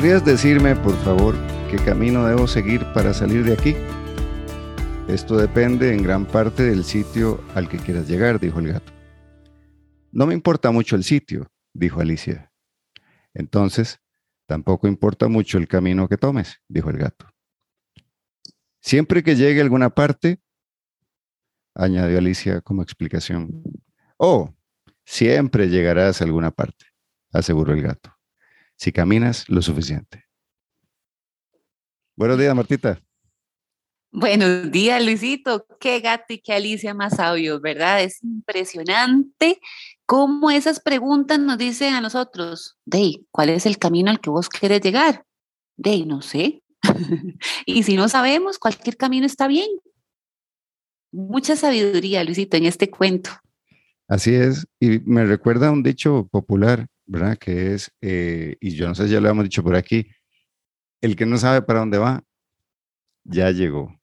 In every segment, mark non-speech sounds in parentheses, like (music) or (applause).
¿Podrías decirme, por favor, qué camino debo seguir para salir de aquí? Esto depende en gran parte del sitio al que quieras llegar, dijo el gato. No me importa mucho el sitio, dijo Alicia. Entonces, tampoco importa mucho el camino que tomes, dijo el gato. Siempre que llegue a alguna parte, añadió Alicia como explicación. Oh, siempre llegarás a alguna parte, aseguró el gato si caminas lo suficiente. Buenos días, Martita. Buenos días, Luisito. Qué gato y qué Alicia más sabios, ¿verdad? Es impresionante cómo esas preguntas nos dicen a nosotros, Dey, ¿cuál es el camino al que vos querés llegar? Dey, no sé. (laughs) y si no sabemos, cualquier camino está bien. Mucha sabiduría, Luisito, en este cuento. Así es, y me recuerda un dicho popular ¿verdad? Que es, eh, y yo no sé si ya lo hemos dicho por aquí, el que no sabe para dónde va, ya llegó.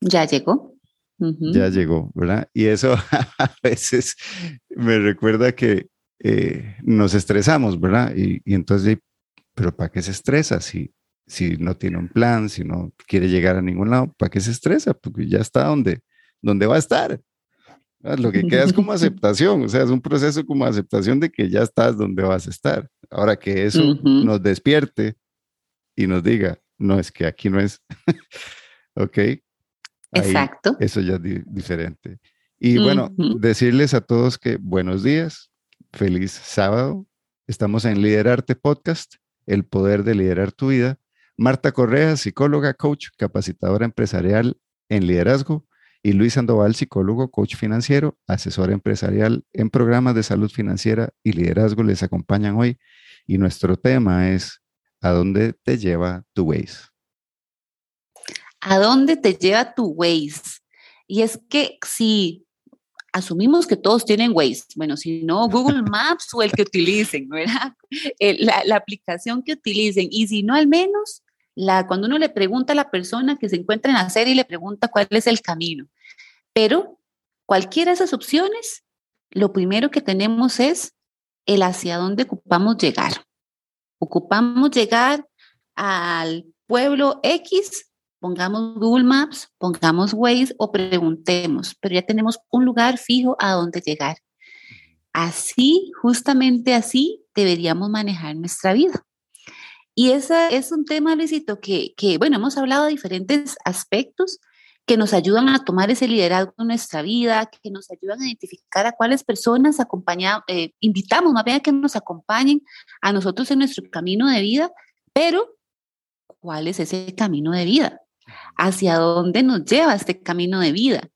Ya llegó. Ya llegó, ¿verdad? Y eso (laughs) a veces me recuerda que eh, nos estresamos, ¿verdad? Y, y, entonces, pero ¿para qué se estresa si, si no tiene un plan, si no quiere llegar a ningún lado? ¿Para qué se estresa? Porque ya está donde, donde va a estar. Ah, lo que queda es como (laughs) aceptación, o sea, es un proceso como aceptación de que ya estás donde vas a estar. Ahora que eso nos despierte y nos diga, no, es que aquí no es. (laughs) ok. Exacto. Eso ya es diferente. Y bueno, decirles a todos que buenos días, feliz sábado. Estamos en Liderarte Podcast, el poder de liderar tu vida. Marta Correa, psicóloga, coach, capacitadora empresarial en liderazgo y Luis Sandoval, psicólogo, coach financiero, asesor empresarial en programas de salud financiera y liderazgo, les acompañan hoy. Y nuestro tema es, ¿a dónde te lleva tu Waze? ¿A dónde te lleva tu Waze? Y es que si asumimos que todos tienen Waze, bueno, si no, Google (laughs) Maps o el que utilicen, ¿verdad? La, la aplicación que utilicen. Y si no, al menos la, cuando uno le pregunta a la persona que se encuentra en la serie, le pregunta cuál es el camino. Pero cualquiera de esas opciones, lo primero que tenemos es el hacia dónde ocupamos llegar. Ocupamos llegar al pueblo X, pongamos Google Maps, pongamos Waze o preguntemos, pero ya tenemos un lugar fijo a dónde llegar. Así, justamente así, deberíamos manejar nuestra vida. Y ese es un tema, Luisito, que, bueno, hemos hablado de diferentes aspectos que nos ayudan a tomar ese liderazgo en nuestra vida, que nos ayudan a identificar a cuáles personas acompañamos, eh, invitamos más bien a que nos acompañen a nosotros en nuestro camino de vida, pero ¿cuál es ese camino de vida? ¿Hacia dónde nos lleva este camino de vida?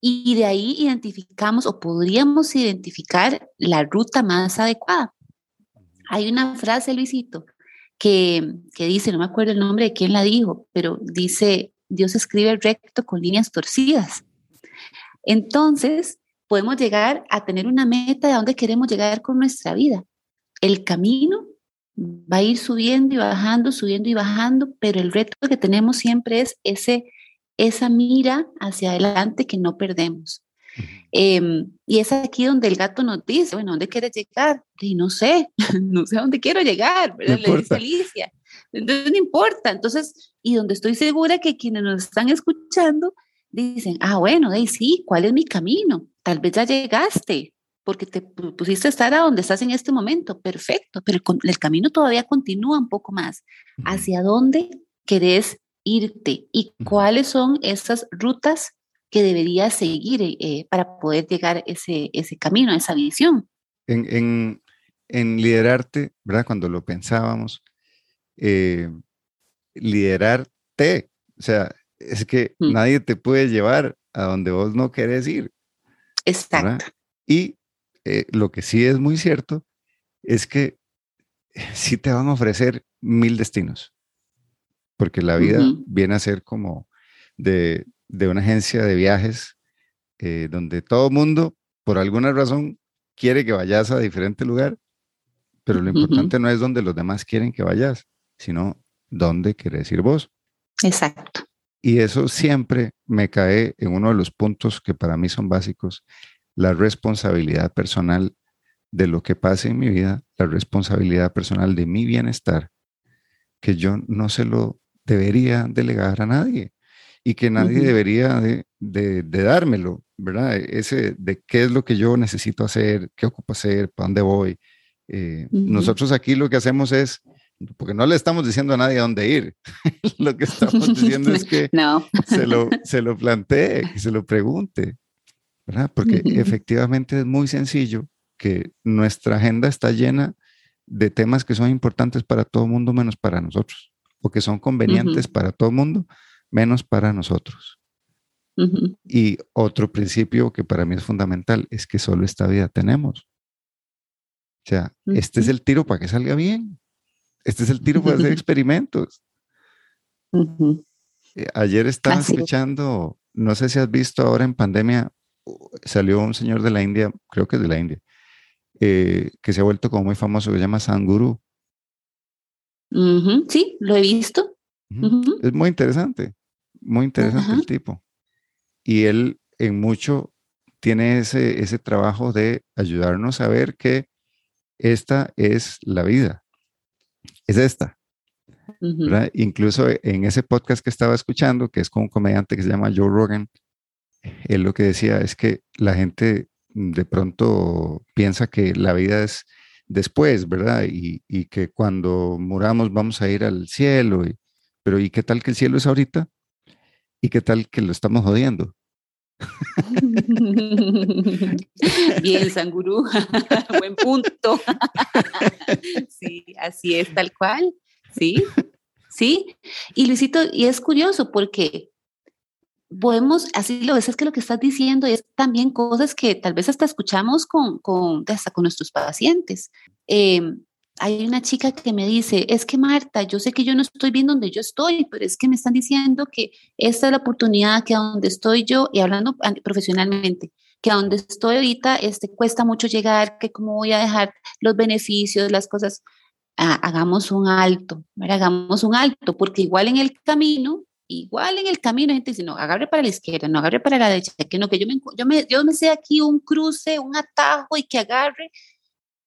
Y de ahí identificamos o podríamos identificar la ruta más adecuada. Hay una frase, Luisito, que, dice, no me acuerdo el nombre de quién la dijo, pero dice, Dios escribe recto con líneas torcidas. Entonces, podemos llegar a tener una meta de dónde queremos llegar con nuestra vida. El camino va a ir subiendo y bajando, subiendo y bajando, pero el reto que tenemos siempre es ese, esa mira hacia adelante que no perdemos. Em, y es aquí donde el gato nos dice, bueno, ¿dónde quieres llegar? Y no sé, (laughs) no sé a dónde quiero llegar, ¿verdad? Le dice Alicia. Entonces no importa. Entonces, y donde estoy segura que quienes nos están escuchando dicen, ah, bueno, de sí, ¿cuál es mi camino? Tal vez ya llegaste, porque te pusiste a estar a donde estás en este momento, perfecto, pero el, camino todavía continúa un poco más. ¿Hacia dónde querés irte? ¿Y cuáles son esas rutas que debería seguir eh, eh, para poder llegar ese, ese camino, esa visión. En, en, liderarte, ¿verdad? Cuando lo pensábamos, eh, liderarte, o sea, es que mm. nadie te puede llevar a donde vos no querés ir. Exacto. Y lo que sí es muy cierto es que sí te van a ofrecer mil destinos, porque la vida viene a ser como de, de una agencia de viajes eh, donde todo mundo, por alguna razón, quiere que vayas a diferente lugar, pero lo importante no es donde los demás quieren que vayas, sino dónde quieres ir vos. Exacto. Y eso siempre me cae en uno de los puntos que para mí son básicos, la responsabilidad personal de lo que pase en mi vida, la responsabilidad personal de mi bienestar que yo no se lo debería delegar a nadie y que nadie debería de, de, dármelo, ¿verdad? Ese de qué es lo que yo necesito hacer, qué ocupo hacer, para dónde voy. Eh, nosotros aquí lo que hacemos es, porque no le estamos diciendo a nadie a dónde ir, (laughs) lo que estamos diciendo es que se, lo, (laughs) se lo plantee, que se lo pregunte, ¿verdad? Porque efectivamente es muy sencillo que nuestra agenda está llena de temas que son importantes para todo el mundo menos para nosotros, o que son convenientes para todo el mundo menos para nosotros. Y otro principio que para mí es fundamental es que solo esta vida tenemos. O sea, este es el tiro para que salga bien. Este es el tiro para hacer (laughs) experimentos. Eh, ayer estaba escuchando, no sé si has visto ahora en pandemia, salió un señor de la India, creo que es de la India, eh, que se ha vuelto como muy famoso, que se llama Sanguru. Sí, lo he visto. Es muy interesante, muy interesante el tipo. Y él en mucho tiene ese, ese trabajo de ayudarnos a ver que esta es la vida, es esta. Incluso en ese podcast que estaba escuchando, que es con un comediante que se llama Joe Rogan, él lo que decía es que la gente de pronto piensa que la vida es después, ¿verdad? Y, que cuando muramos vamos a ir al cielo, pero ¿y qué tal que el cielo es ahorita? ¿Y qué tal que lo estamos jodiendo? (laughs) Bien, Sangurú, (laughs) buen punto. (laughs) sí, así es, tal cual. Sí, sí. Y Luisito, y es curioso porque podemos, así lo ves, es que lo que estás diciendo es también cosas que tal vez hasta escuchamos con, con, hasta con nuestros pacientes. Em, hay una chica que me dice, es que Marta, yo sé que yo no estoy bien donde yo estoy, pero es que me están diciendo que esta es la oportunidad, que a donde estoy yo, y hablando profesionalmente, que a donde estoy ahorita este, cuesta mucho llegar, que cómo voy a dejar los beneficios, las cosas, ah, hagamos un alto, hagamos un alto, porque igual en el camino igual en el camino gente dice, no, agarre para la izquierda, no agarre para la derecha, que no, que yo me, yo me, yo me sé aquí un cruce, un atajo y que agarre.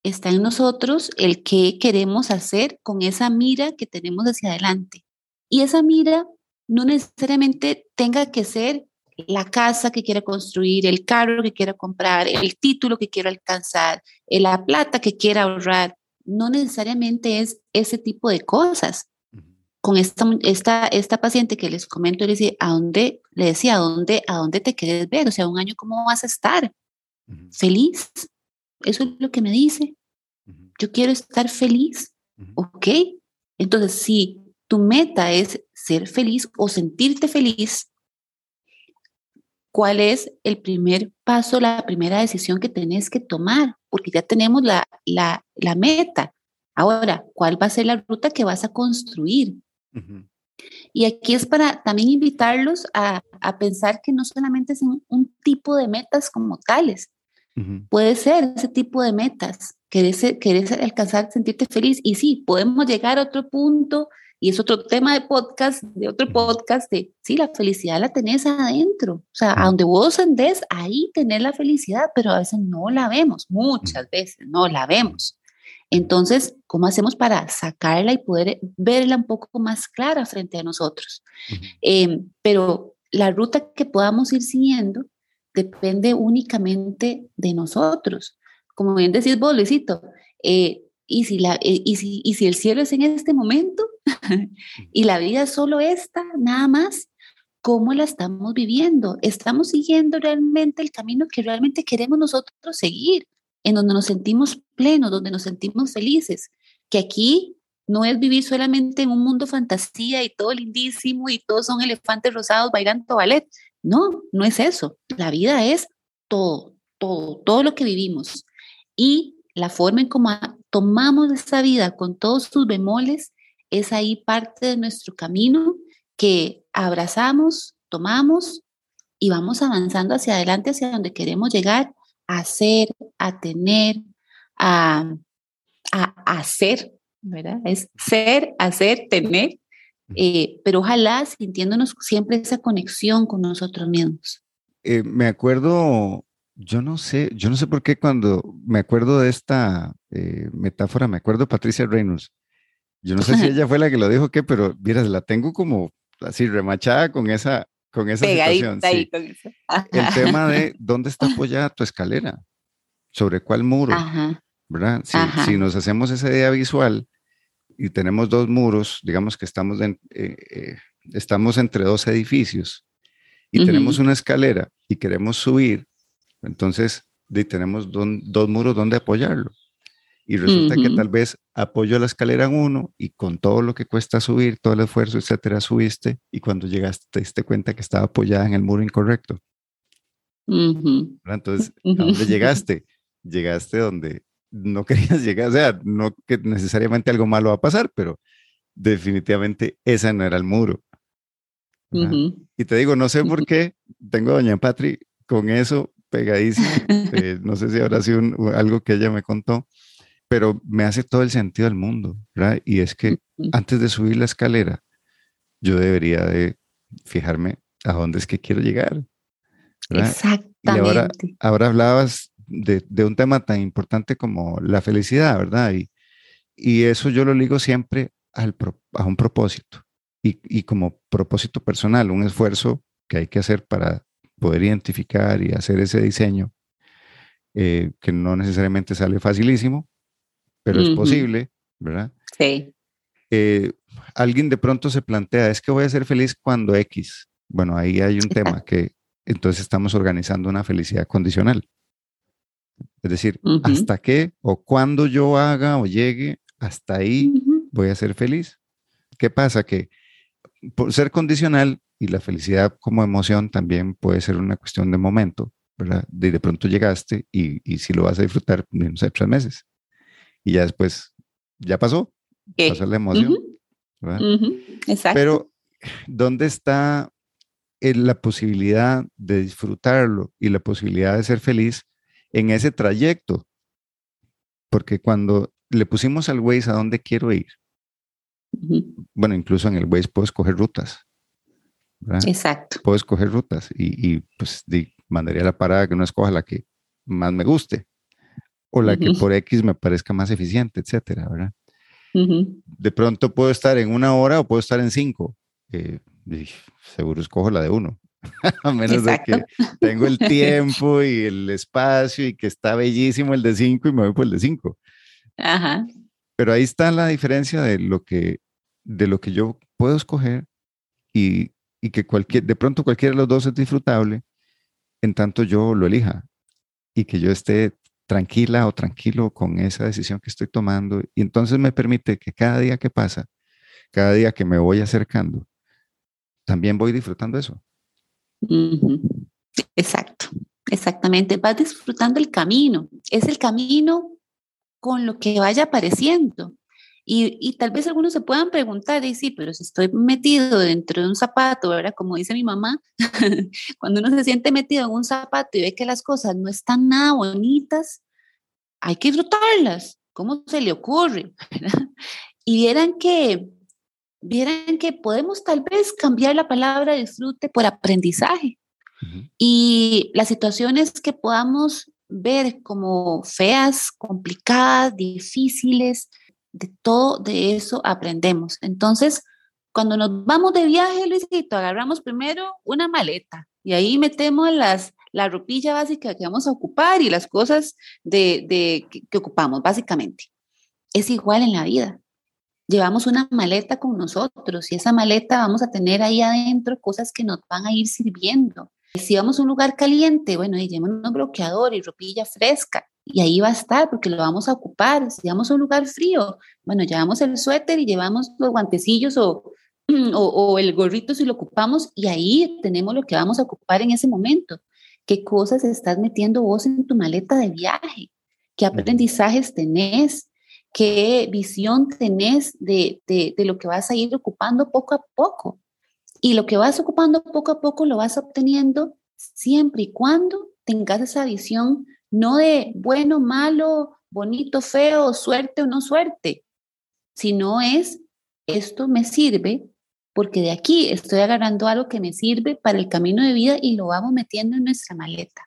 Está en nosotros el que queremos hacer con esa mira que tenemos hacia adelante. Y esa mira no necesariamente tenga que ser la casa que quiera construir, el carro que quiera comprar, el título que quiera alcanzar, la plata que quiera ahorrar. No necesariamente es ese tipo de cosas con esta, esta, esta paciente que les comento, le decía, ¿a dónde? Le decía, ¿a dónde, ¿a dónde te quieres ver? O sea, un año, ¿cómo vas a estar? ¿Feliz? Eso es lo que me dice. Yo quiero estar feliz. ¿Ok? Entonces, si tu meta es ser feliz o sentirte feliz, ¿cuál es el primer paso, la primera decisión que tenés que tomar? Porque ya tenemos la, la, la meta. Ahora, ¿cuál va a ser la ruta que vas a construir? Y aquí es para también invitarlos a, a, pensar que no solamente es un, tipo de metas como tales, puede ser ese tipo de metas, querés, querés alcanzar, sentirte feliz. Y sí, podemos llegar a otro punto, y es otro tema de podcast, de otro podcast, de sí, la felicidad la tenés adentro. O sea, a donde vos andés, ahí tenés la felicidad, pero a veces no la vemos, muchas veces no la vemos. Entonces, ¿cómo hacemos para sacarla y poder verla un poco más clara frente a nosotros? Em, pero la ruta que podamos ir siguiendo depende únicamente de nosotros. Como bien decís vos, Luisito, eh, y, si la, eh, y, si, y si el cielo es en este momento (laughs) y la vida es solo esta, nada más, ¿cómo la estamos viviendo? ¿Estamos siguiendo realmente el camino que realmente queremos nosotros seguir? en donde nos sentimos plenos, donde nos sentimos felices, que aquí no es vivir solamente en un mundo fantasía y todo lindísimo y todos son elefantes rosados bailando ballet. No, no es eso. La vida es todo, todo, todo lo que vivimos. Y la forma en cómo tomamos esa vida con todos sus bemoles es ahí parte de nuestro camino que abrazamos, tomamos y vamos avanzando hacia adelante, hacia donde queremos llegar a ser, a tener, a, hacer, ¿verdad? Es ser, hacer, tener, eh, pero ojalá sintiéndonos siempre esa conexión con nosotros mismos. Eh, me acuerdo, yo no sé, yo no sé por qué cuando me acuerdo de esta eh, metáfora, me acuerdo de Patricia Reynolds. Yo no sé si (laughs) ella fue la que lo dijo, qué, pero miras, la tengo como así remachada con esa, con esa situación. Ahí con eso. El tema de (laughs) dónde está apoyada tu escalera, sobre cuál muro, ¿verdad? Si, si, nos hacemos esa idea visual y tenemos dos muros, digamos que estamos, en, eh, eh, estamos entre dos edificios y tenemos una escalera y queremos subir, entonces tenemos dos muros donde apoyarlo. Y resulta que tal vez apoyo la escalera en uno y con todo lo que cuesta subir, todo el esfuerzo, etcétera, subiste y cuando llegaste te diste cuenta que estaba apoyada en el muro incorrecto. Entonces, ¿a dónde llegaste? Llegaste donde no querías (laughs) llegar, o sea, no que necesariamente algo malo va a pasar, pero definitivamente ese no era el muro. Y te digo, no sé por qué tengo a Doña Patri con eso pegadísimo. (laughs) Eh, no sé si habrá sido algo que ella me contó, pero me hace todo el sentido del mundo, ¿verdad? Y es que antes de subir la escalera, yo debería de fijarme a dónde es que quiero llegar. Exactamente. Y ahora, ahora hablabas de, de, un tema tan importante como la felicidad, ¿verdad? Y, y eso yo lo ligo siempre al, a un propósito y, y como propósito personal, un esfuerzo que hay que hacer para poder identificar y hacer ese diseño, eh, que no necesariamente sale facilísimo, pero es posible, ¿verdad? Sí. Eh, alguien de pronto se plantea, es que voy a ser feliz cuando X. Bueno, ahí hay un tema que entonces estamos organizando una felicidad condicional. Es decir, hasta qué o cuando yo haga o llegue, hasta ahí voy a ser feliz. ¿Qué pasa? Que por ser condicional y la felicidad como emoción también puede ser una cuestión de momento, ¿verdad? De, de pronto llegaste y, y si lo vas a disfrutar, no sé, tres meses y ya después, ya pasó, pasó la emoción. Exacto. Pero, ¿dónde está la posibilidad de disfrutarlo y la posibilidad de ser feliz en ese trayecto? Porque cuando le pusimos al Waze a dónde quiero ir, bueno, incluso en el Waze puedo escoger rutas. Exacto. Puedo escoger rutas y, y pues mandaría la parada que no escoja la que más me guste o la que por X me parezca más eficiente, etcétera, ¿verdad? De pronto puedo estar en una hora o puedo estar en cinco. Eh, seguro escojo la de uno. (laughs) a menos de que tengo el (laughs) tiempo y el espacio y que está bellísimo el de cinco y me voy por el de cinco. Ajá. Pero ahí está la diferencia de lo que, de lo que yo puedo escoger y, y que cualquier, de pronto cualquiera de los dos es disfrutable en tanto yo lo elija y que yo esté tranquila o tranquilo con esa decisión que estoy tomando. Y entonces me permite que cada día que pasa, cada día que me voy acercando, también voy disfrutando eso. Exacto, exactamente. Vas disfrutando el camino. Es el camino con lo que vaya apareciendo. Y, y, tal vez algunos se puedan preguntar, y sí, pero si estoy metido dentro de un zapato, ¿verdad? Como dice mi mamá, (laughs) cuando uno se siente metido en un zapato y ve que las cosas no están nada bonitas, hay que disfrutarlas. ¿Cómo se le ocurre? (laughs) Y vieran que, vieran que podemos tal vez cambiar la palabra disfrute por aprendizaje. Y las situaciones que podamos ver como feas, complicadas, difíciles, de todo de eso aprendemos. Entonces, cuando nos vamos de viaje, Luisito, agarramos primero una maleta y ahí metemos las, la ropilla básica que vamos a ocupar y las cosas de, de que, ocupamos, básicamente. Es igual en la vida. Llevamos una maleta con nosotros y esa maleta vamos a tener ahí adentro cosas que nos van a ir sirviendo. Si vamos a un lugar caliente, bueno, llevamos un bloqueador y ropilla fresca y ahí va a estar porque lo vamos a ocupar. Si vamos a un lugar frío, bueno, llevamos el suéter y llevamos los guantecillos (clears throat) o, o, el gorrito si lo ocupamos y ahí tenemos lo que vamos a ocupar en ese momento. ¿Qué cosas estás metiendo vos en tu maleta de viaje? ¿Qué aprendizajes tenés? ¿Qué visión tenés de, de, de lo que vas a ir ocupando poco a poco? Y lo que vas ocupando poco a poco lo vas obteniendo siempre y cuando tengas esa visión no de bueno, malo, bonito, feo, suerte o no suerte, sino es, esto me sirve porque de aquí estoy agarrando algo que me sirve para el camino de vida y lo vamos metiendo en nuestra maleta.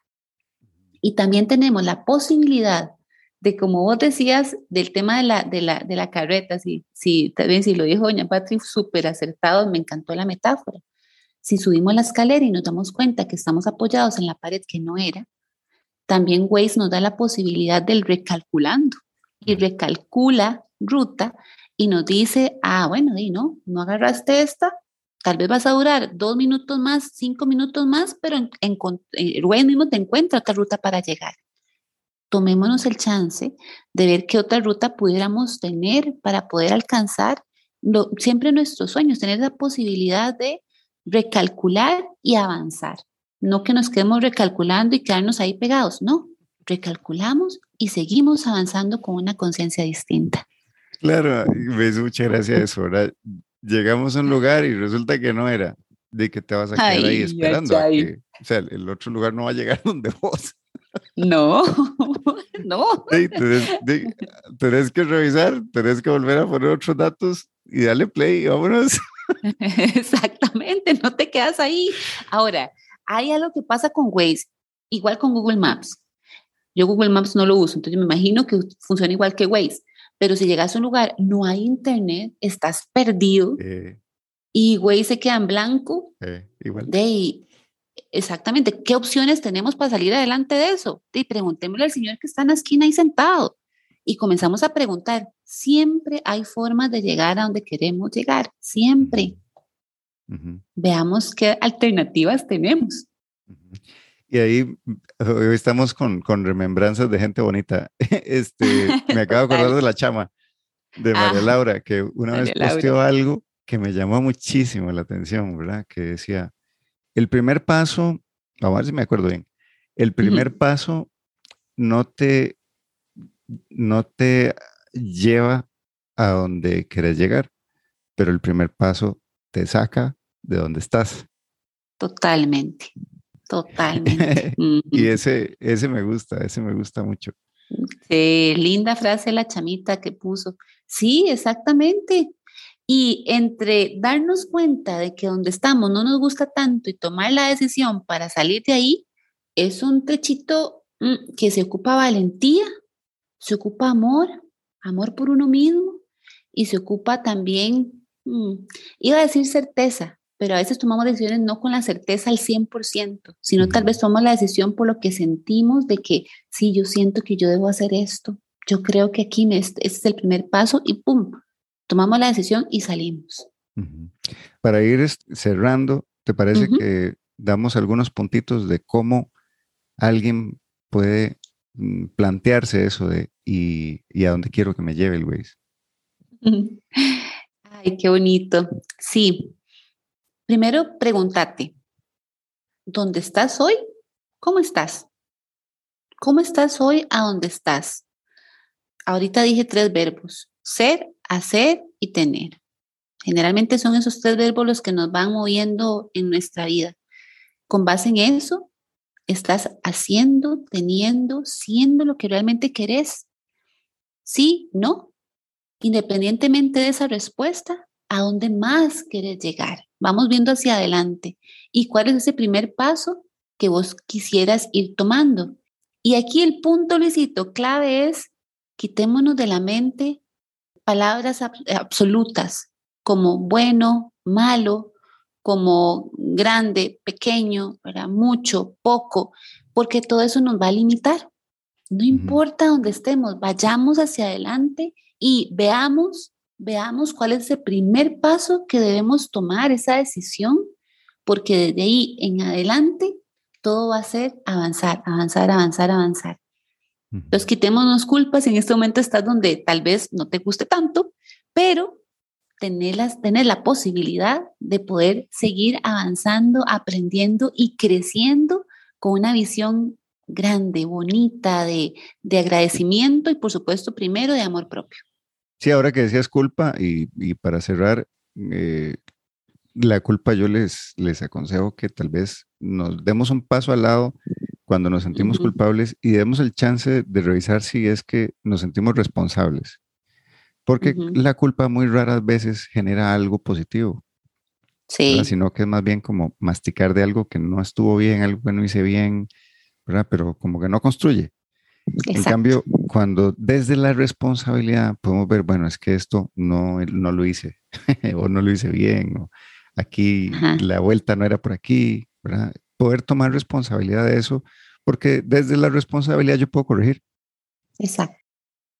Y también tenemos la posibilidad de como vos decías, del tema de la, de la, de la carreta, si, si, también si lo dijo doña Patrick, súper acertado, me encantó la metáfora. Si subimos la escalera y nos damos cuenta que estamos apoyados en la pared que no era, también Waze nos da la posibilidad del recalculando y recalcula ruta y nos dice, ah, bueno, y no, no agarraste esta, tal vez vas a durar dos minutos más, cinco minutos más, pero en, en, en Waze mismo te encuentra otra ruta para llegar tomémonos el chance de ver qué otra ruta pudiéramos tener para poder alcanzar siempre nuestros sueños, tener la posibilidad de recalcular y avanzar. No que nos quedemos recalculando y quedarnos ahí pegados, no, recalculamos y seguimos avanzando con una conciencia distinta. Claro, ves, muchas gracias eso. Llegamos a un lugar y resulta que no era de que te vas a quedar ahí esperando. o sea, el otro lugar no va a llegar (laughs) donde vos. No, (laughs) no. tenés, que revisar, tenés que volver a poner otros datos y darle play, vámonos. (laughs) Exactamente, no te quedas ahí. Ahora, hay algo que pasa con Waze, igual con Google Maps. Yo Google Maps no lo uso, entonces me imagino que funciona igual que Waze. Pero si llegas a un lugar, no hay internet, estás perdido y Waze se queda en blanco. igual. De, exactamente, ¿qué opciones tenemos para salir adelante de eso? Y preguntémosle al señor que está en la esquina ahí sentado. Y comenzamos a preguntar, siempre hay formas de llegar a donde queremos llegar, siempre. Veamos qué alternativas tenemos. Y ahí hoy estamos con, con, remembranzas de gente bonita. (laughs) Este, me acabo de acordar de la chama de María ah, Laura, que una vez posteó algo que me llamó muchísimo la atención, ¿verdad? Que decía, el primer paso, vamos a ver si me acuerdo bien, el primer paso no te, no te lleva a donde quieres llegar, pero el primer paso te saca de donde estás. Totalmente, totalmente. (laughs) y ese, ese me gusta, ese me gusta mucho. Sí, linda frase la chamita que puso. Sí, exactamente. Y entre darnos cuenta de que donde estamos no nos gusta tanto y tomar la decisión para salir de ahí, es un trechito mm, que se ocupa valentía, se ocupa amor, amor por uno mismo y se ocupa también, mm, iba a decir certeza, pero a veces tomamos decisiones no con la certeza al 100%, sino tal vez tomamos la decisión por lo que sentimos de que sí, yo siento que yo debo hacer esto, yo creo que aquí me, este es el primer paso y ¡pum! tomamos la decisión y salimos. Para ir cerrando, ¿te parece que damos algunos puntitos de cómo alguien puede mm, plantearse eso de y, a dónde quiero que me lleve el Waze? (laughs) Ay, qué bonito. Sí. Primero, pregúntate, ¿dónde estás hoy? ¿Cómo estás? ¿Cómo estás hoy a dónde estás? Ahorita dije tres verbos, ser, hacer y tener. Generalmente son esos tres verbos los que nos van moviendo en nuestra vida. Con base en eso, estás haciendo, teniendo, siendo lo que realmente querés. Sí, no. Independientemente de esa respuesta, ¿a dónde más quieres llegar? Vamos viendo hacia adelante. ¿Y cuál es ese primer paso que vos quisieras ir tomando? Y aquí el punto, Luisito, clave es quitémonos de la mente palabras absolutas como bueno, malo, como grande, pequeño, mucho, poco, porque todo eso nos va a limitar. No importa dónde estemos, vayamos hacia adelante y veamos, veamos cuál es el primer paso que debemos tomar, esa decisión, porque desde ahí en adelante todo va a ser avanzar, avanzar, avanzar, avanzar. Entonces, quitémonos culpas. En este momento estás donde tal vez no te guste tanto, pero tener, tener la posibilidad de poder seguir avanzando, aprendiendo y creciendo con una visión grande, bonita, de, agradecimiento y por supuesto primero de amor propio. Sí, ahora que decías culpa y, para cerrar, eh, la culpa yo les, les aconsejo que tal vez nos demos un paso al lado cuando nos sentimos culpables y demos el chance de revisar si es que nos sentimos responsables. Porque la culpa muy raras veces genera algo positivo. Sí. Sino que es más bien como masticar de algo que no estuvo bien, algo que no hice bien, ¿verdad? Pero como que no construye. En cambio, cuando desde la responsabilidad podemos ver, bueno, es que esto no, no lo hice (laughs) o no lo hice bien, o aquí la vuelta no era por aquí, ¿verdad? Poder tomar responsabilidad de eso, porque desde la responsabilidad yo puedo corregir. Exacto.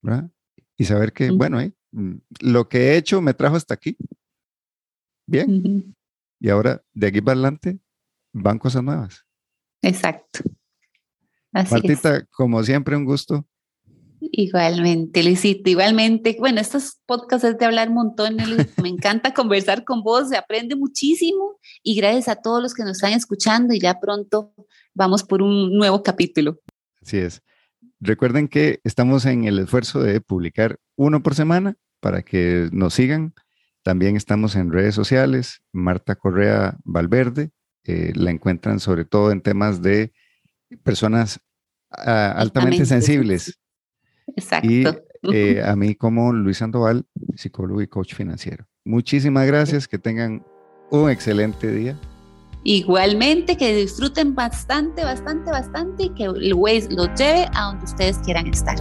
¿verdad? Y saber que, bueno, eh, mm, lo que he hecho me trajo hasta aquí. Bien. Y ahora, de aquí para adelante, van cosas nuevas. Exacto. Así Martita, como siempre, un gusto. Igualmente, Luisito, igualmente. Bueno, estos podcasts es de hablar un montón, (laughs) me encanta conversar con vos, se aprende muchísimo y gracias a todos los que nos están escuchando y ya pronto vamos por un nuevo capítulo. Así es. Recuerden que estamos en el esfuerzo de publicar uno por semana para que nos sigan. También estamos en redes sociales, Marta Correa Valverde, eh, la encuentran sobre todo en temas de personas ah, altamente sensibles. Exacto. Y eh, a mí como Luis Sandoval, psicólogo y coach financiero. Muchísimas gracias, que tengan un excelente día. Igualmente, que disfruten bastante, bastante, bastante y que el Waze los lleve a donde ustedes quieran estar.